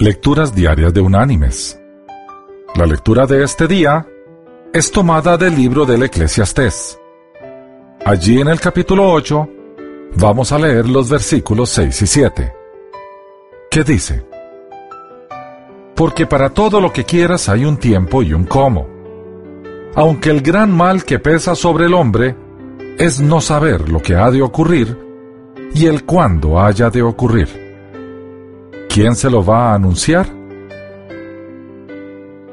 Lecturas Diarias de Unánimes. La lectura de este día es tomada del libro del Eclesiastés. Allí en el capítulo 8 vamos a leer los versículos 6 y 7, que dice, Porque para todo lo que quieras hay un tiempo y un cómo. Aunque el gran mal que pesa sobre el hombre es no saber lo que ha de ocurrir y el cuándo haya de ocurrir. ¿Quién se lo va a anunciar?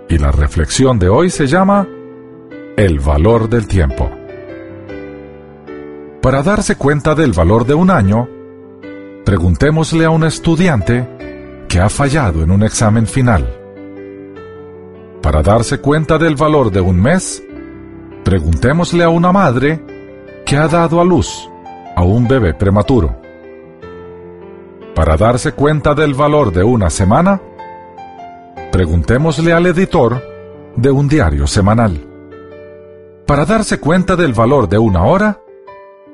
Y la reflexión de hoy se llama El valor del tiempo. Para darse cuenta del valor de un año, preguntémosle a un estudiante que ha fallado en un examen final. Para darse cuenta del valor de un mes, preguntémosle a una madre que ha dado a luz a un bebé prematuro. Para darse cuenta del valor de una semana, preguntémosle al editor de un diario semanal. Para darse cuenta del valor de una hora,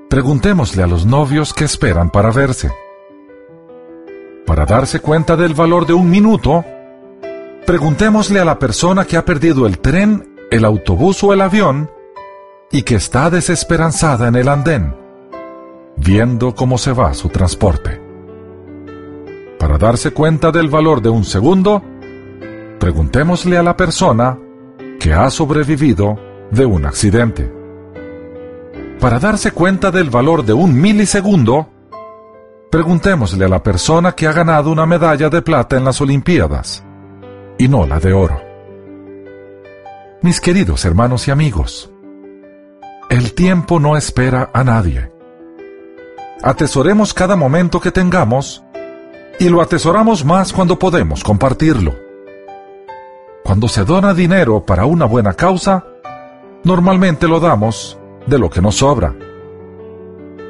preguntémosle a los novios que esperan para verse. Para darse cuenta del valor de un minuto, preguntémosle a la persona que ha perdido el tren, el autobús o el avión y que está desesperanzada en el andén, viendo cómo se va su transporte. Darse cuenta del valor de un segundo, preguntémosle a la persona que ha sobrevivido de un accidente. Para darse cuenta del valor de un milisegundo, preguntémosle a la persona que ha ganado una medalla de plata en las Olimpiadas y no la de oro. Mis queridos hermanos y amigos, el tiempo no espera a nadie. Atesoremos cada momento que tengamos y lo atesoramos más cuando podemos compartirlo. Cuando se dona dinero para una buena causa, normalmente lo damos de lo que nos sobra.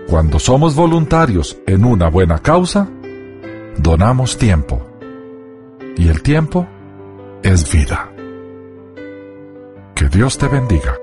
Cuando somos voluntarios en una buena causa, donamos tiempo. Y el tiempo es vida. Que Dios te bendiga.